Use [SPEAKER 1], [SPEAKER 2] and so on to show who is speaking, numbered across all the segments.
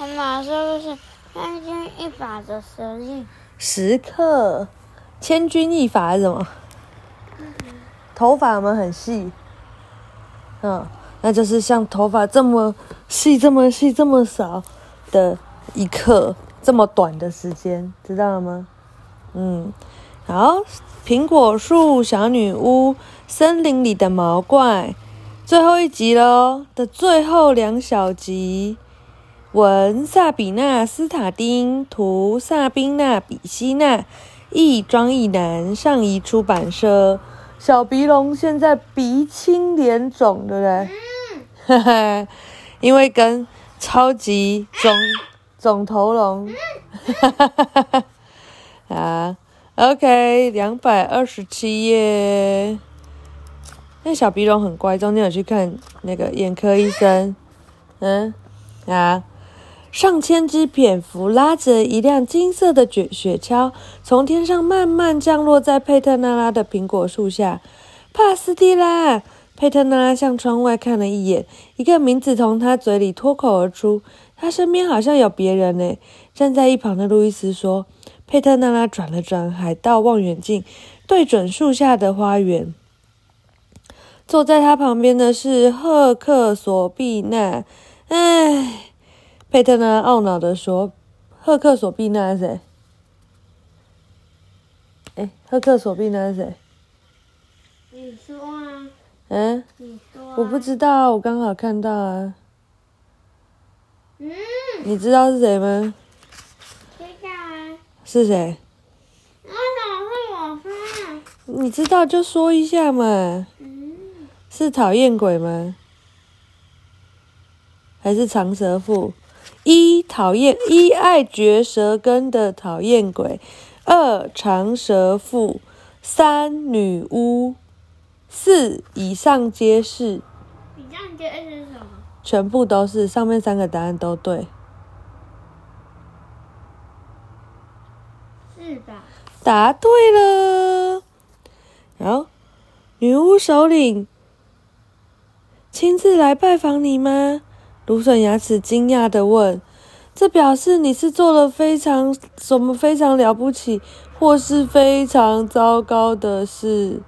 [SPEAKER 1] 妈妈是不是千钧一发的实力？
[SPEAKER 2] 时刻千钧一发是什么？头发有没有很细？嗯，那就是像头发这么细、这么细、这么少的一刻，这么短的时间，知道了吗？嗯，好，苹果树、小女巫、森林里的毛怪，最后一集喽的最后两小集。文萨比纳斯塔丁，图萨宾娜比希娜，译庄译南，上译出版社。小鼻龙现在鼻青脸肿，对不对？哈哈，因为跟超级肿肿头龙。哈哈哈哈哈。啊，OK，两百二十七页。那小鼻龙很乖，中间有去看那个眼科医生。嗯，啊。上千只蝙蝠拉着一辆金色的雪雪橇，从天上慢慢降落在佩特纳拉的苹果树下。帕斯蒂拉，佩特纳拉向窗外看了一眼，一个名字从他嘴里脱口而出。他身边好像有别人呢。站在一旁的路易斯说：“佩特纳拉转了转海盗望远镜，对准树下的花园。坐在他旁边的是赫克索碧娜。唉。”佩特呢懊恼的说：“赫克索碧娜是谁？哎，赫克索碧娜是谁？
[SPEAKER 1] 你说啊？
[SPEAKER 2] 嗯？
[SPEAKER 1] 你说？
[SPEAKER 2] 我不知道，我刚好看到
[SPEAKER 1] 啊。
[SPEAKER 2] 嗯？你知道是谁吗？
[SPEAKER 1] 知道啊。
[SPEAKER 2] 是谁？
[SPEAKER 1] 为什么是我说？
[SPEAKER 2] 你知道就说一下嘛。
[SPEAKER 1] 嗯。
[SPEAKER 2] 是讨厌鬼吗？还是长舌妇？一讨厌一爱嚼舌根的讨厌鬼，二长舌妇，三女巫，四以上皆是。
[SPEAKER 1] 以上皆是什么？
[SPEAKER 2] 全部都是，上面三个答案都对。
[SPEAKER 1] 是的。
[SPEAKER 2] 答对了。然后，女巫首领亲自来拜访你吗？芦笋牙齿惊讶的问：“这表示你是做了非常什么非常了不起，或是非常糟糕的事？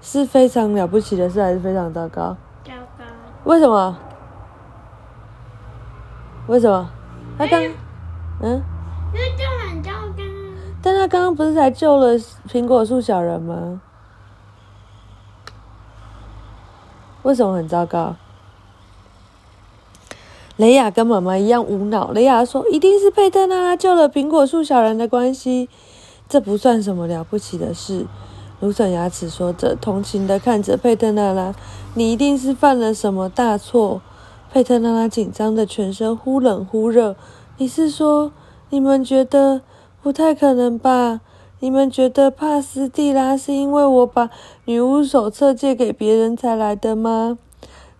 [SPEAKER 2] 是非常了不起的事，还是非常糟糕？
[SPEAKER 1] 糟糕。
[SPEAKER 2] 为什么？为什么？他刚……
[SPEAKER 1] 嗯？因为就很糟糕。
[SPEAKER 2] 但他刚刚不是才救了苹果树小人吗？为什么很糟糕？”雷亚跟妈妈一样无脑。雷亚说：“一定是佩特娜拉救了苹果树小人的关系，这不算什么了不起的事。”芦笋牙齿说着，同情的看着佩特娜拉：“你一定是犯了什么大错。”佩特娜拉紧张的全身忽冷忽热。“你是说，你们觉得不太可能吧？你们觉得帕斯蒂拉是因为我把女巫手册借给别人才来的吗？”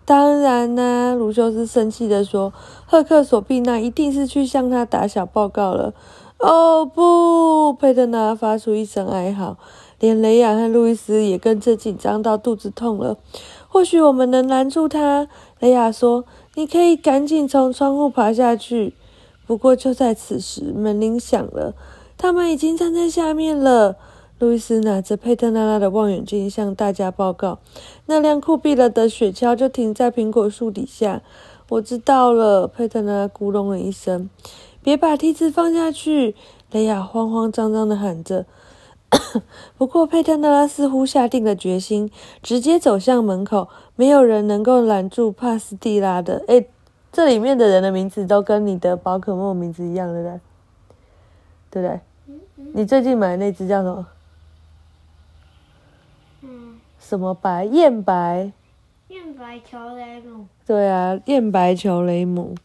[SPEAKER 2] 当然啦，卢修斯生气的说：“赫克索碧娜一定是去向他打小报告了。”哦不！佩特娜发出一声哀嚎，连雷亚和路易斯也跟着紧张到肚子痛了。或许我们能拦住他，雷亚说：“你可以赶紧从窗户爬下去。”不过就在此时，门铃响了，他们已经站在下面了。路易斯拿着佩特娜拉的望远镜向大家报告：“那辆酷毙了的雪橇就停在苹果树底下。”我知道了，佩特娜拉咕隆了一声。“别把梯子放下去！”雷亚慌慌张张的喊着。不过佩特娜拉似乎下定了决心，直接走向门口。没有人能够拦住帕斯蒂拉的。哎，这里面的人的名字都跟你的宝可梦名字一样，对不对？对不对？你最近买的那只叫什么？什么白燕白？
[SPEAKER 1] 燕白球雷姆。
[SPEAKER 2] 对啊，燕白球雷姆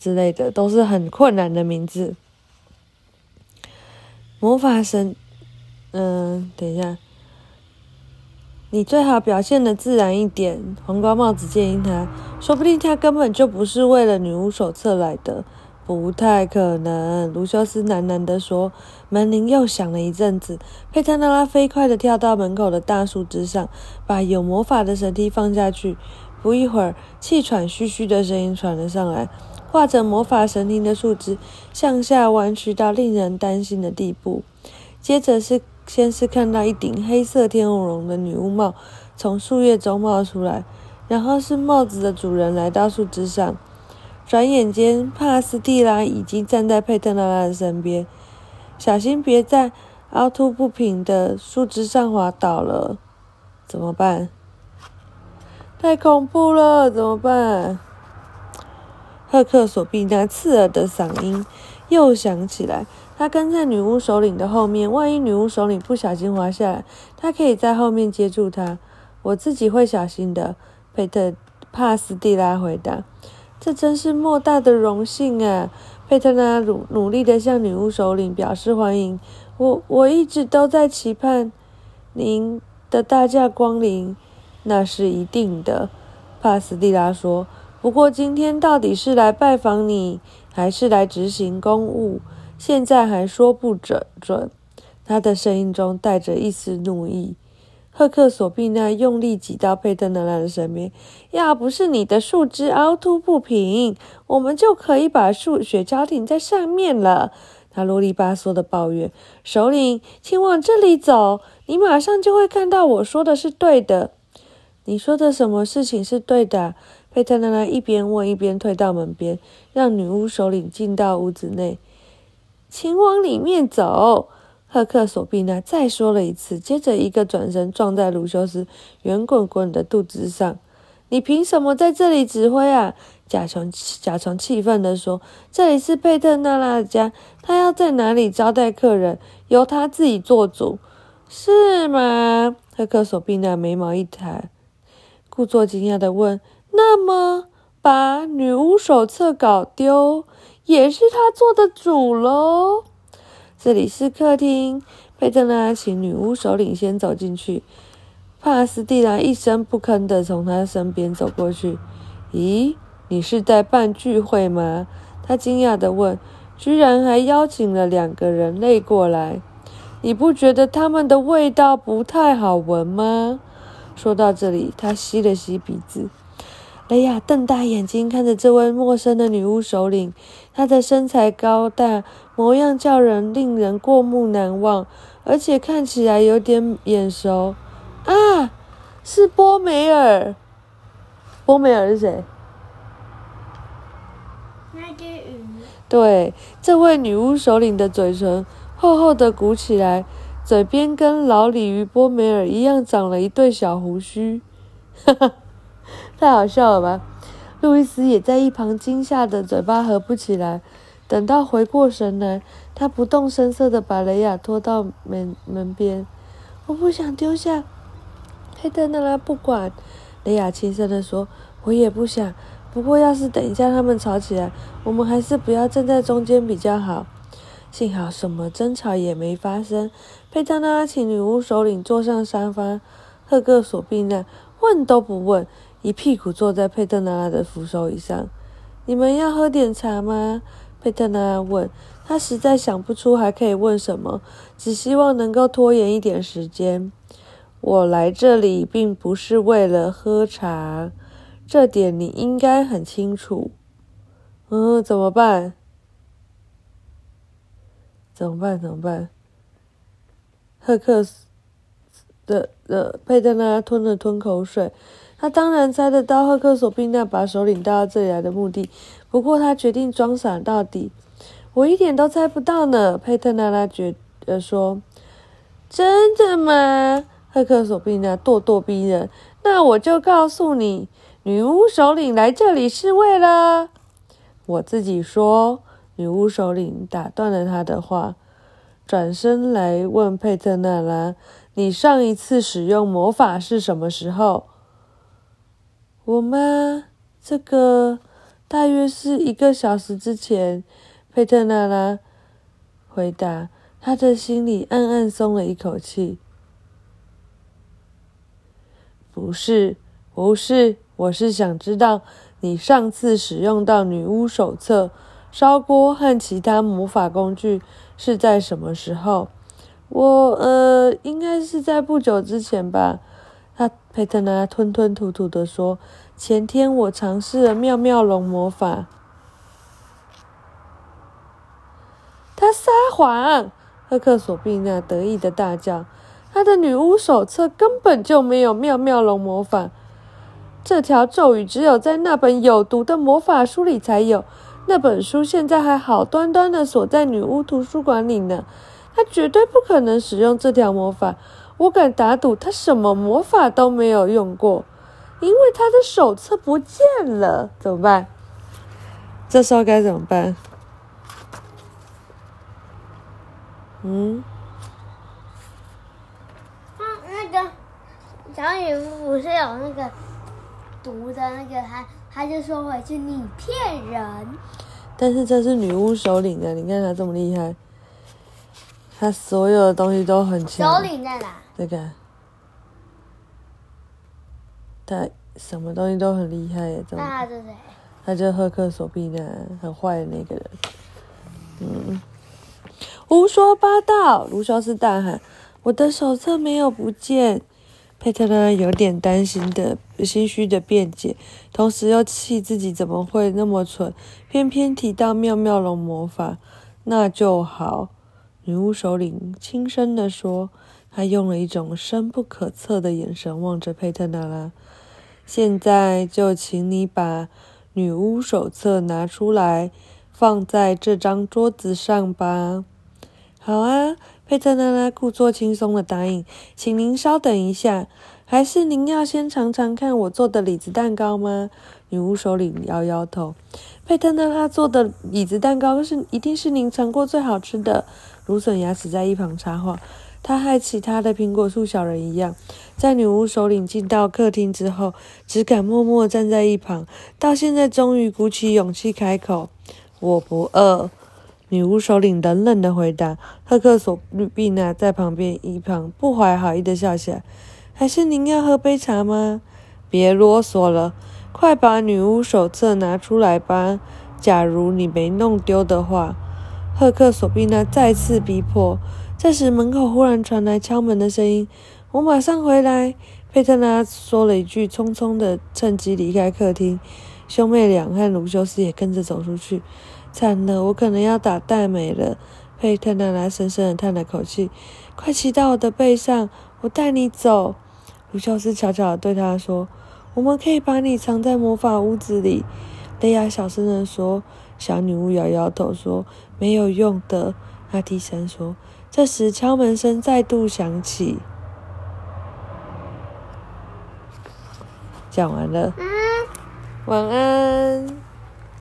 [SPEAKER 2] 之类的都是很困难的名字。魔法神，嗯，等一下，你最好表现的自然一点。黄瓜帽子建议他，说不定他根本就不是为了女巫手册来的。不太可能，卢修斯喃喃地说。门铃又响了一阵子，佩特纳拉飞快地跳到门口的大树枝上，把有魔法的绳梯放下去。不一会儿，气喘吁吁的声音传了上来，画着魔法神灵的树枝向下弯曲到令人担心的地步。接着是，先是看到一顶黑色天鹅绒的女巫帽从树叶中冒出来，然后是帽子的主人来到树枝上。转眼间，帕斯蒂拉已经站在佩特拉拉的身边。小心别在凹凸不平的树枝上滑倒了，怎么办？太恐怖了，怎么办？赫克索比那刺耳的嗓音又响起来。他跟在女巫首领的后面，万一女巫首领不小心滑下来，他可以在后面接住她。我自己会小心的。佩特帕斯蒂拉回答：“这真是莫大的荣幸啊！”佩特拉努努力的向女巫首领表示欢迎。我我一直都在期盼您的大驾光临。那是一定的，帕斯蒂拉说。不过今天到底是来拜访你，还是来执行公务，现在还说不准。准。他的声音中带着一丝怒意。赫克索比娜用力挤到佩特纳拉的身边。要不是你的树枝凹凸不平，我们就可以把树雪橇停在上面了。他啰里吧嗦的抱怨。首领，请往这里走，你马上就会看到我说的是对的。你说的什么事情是对的？佩特娜拉一边问一边退到门边，让女巫首领进到屋子内。请往里面走，赫克索比娜再说了一次，接着一个转身撞在鲁修斯圆滚滚的肚子上。你凭什么在这里指挥啊？甲虫甲虫气愤地说：“这里是佩特纳拉家，他要在哪里招待客人，由他自己做主，是吗？”赫克索比娜眉毛一抬。故作惊讶的问：“那么，把女巫手册搞丢，也是他做的主喽？”这里是客厅，佩特拉请女巫首领先走进去。帕斯蒂拉一声不吭的从他身边走过去。“咦，你是在办聚会吗？”他惊讶的问。“居然还邀请了两个人类过来，你不觉得他们的味道不太好闻吗？”说到这里，他吸了吸鼻子。雷亚瞪大眼睛看着这位陌生的女巫首领，她的身材高大，模样叫人令人过目难忘，而且看起来有点眼熟。啊，是波梅尔。波梅尔是谁？
[SPEAKER 1] 那只鱼。
[SPEAKER 2] 对，这位女巫首领的嘴唇厚厚的鼓起来。嘴边跟老鲤鱼波梅尔一样长了一对小胡须，哈哈，太好笑了吧？路易斯也在一旁惊吓的嘴巴合不起来。等到回过神来，他不动声色的把雷亚拖到门门边。我不想丢下佩特纳拉不管，雷亚轻声的说：“我也不想。不过要是等一下他们吵起来，我们还是不要站在中间比较好。”幸好什么争吵也没发生。佩特拉请女巫首领坐上沙发，赫克索避难问都不问，一屁股坐在佩特拉的扶手椅上。你们要喝点茶吗？佩特拉问。他实在想不出还可以问什么，只希望能够拖延一点时间。我来这里并不是为了喝茶，这点你应该很清楚。嗯，怎么办？怎么办？怎么办？赫克斯的的佩特纳吞了吞口水，他当然猜得到赫克索宾娜把首领带到这里来的目的，不过他决定装傻到底。我一点都猜不到呢，佩特纳拉觉得说：“真的吗？”赫克索宾娜咄咄逼人。那我就告诉你，女巫首领来这里是为了我自己说。女巫首领打断了他的话，转身来问佩特纳拉：“你上一次使用魔法是什么时候？”“我妈？这个大约是一个小时之前。”佩特纳拉回答，他的心里暗暗松了一口气。“不是，不是，我是想知道你上次使用到女巫手册。”烧锅和其他魔法工具是在什么时候？我呃，应该是在不久之前吧。佩特纳吞吞吐吐地说，前天我尝试了妙妙龙魔法。”他撒谎！赫克索碧娜得意的大叫：“他的女巫手册根本就没有妙妙龙魔法，这条咒语只有在那本有毒的魔法书里才有。那本书现在还好端端的锁在女巫图书馆里呢。他绝对不可能使用这条魔法，我敢打赌他什么魔法都没有用过，因为他的手册不见了。怎么办？这时候该怎么办？”嗯，
[SPEAKER 1] 他那个小女巫不是有那个毒的那个，他他就说回去你骗人。
[SPEAKER 2] 但是这是女巫首领的！你看他这么厉害，他所有的东西都很强。
[SPEAKER 1] 首领在哪？
[SPEAKER 2] 这个，他什么东西都很厉害耶！
[SPEAKER 1] 那他是谁？
[SPEAKER 2] 他就赫克索比娜，很坏的那个人。嗯。胡说八道！卢修斯大喊：“我的手册没有不见。”佩特拉有点担心的、心虚的辩解，同时又气自己怎么会那么蠢，偏偏提到妙妙龙魔法。那就好，女巫首领轻声的说，他用了一种深不可测的眼神望着佩特纳拉。现在就请你把女巫手册拿出来，放在这张桌子上吧。好啊，佩特拉拉故作轻松的答应。请您稍等一下，还是您要先尝尝看我做的李子蛋糕吗？女巫首领摇摇头。佩特拉拉做的李子蛋糕是一定是您尝过最好吃的。芦笋牙齿在一旁插话。他和其他的苹果树小人一样，在女巫首领进到客厅之后，只敢默默站在一旁。到现在，终于鼓起勇气开口：“我不饿。”女巫首领冷冷的回答：“赫克索碧娜在旁边一旁不怀好意的笑起来。还是您要喝杯茶吗？别啰嗦了，快把女巫手册拿出来吧。假如你没弄丢的话。”赫克索碧娜再次逼迫。这时门口忽然传来敲门的声音：“我马上回来。”佩特拉说了一句，匆匆的趁机离开客厅。兄妹俩和卢修斯也跟着走出去。惨了，我可能要打戴美了。佩特纳拉深深的叹了口气，快骑到我的背上，我带你走。卢修斯悄悄的对他说：“我们可以把你藏在魔法屋子里。”雷亚小声的说。小女巫摇摇头说：“没有用的。”他低声说。这时敲门声再度响起。讲完了，晚安。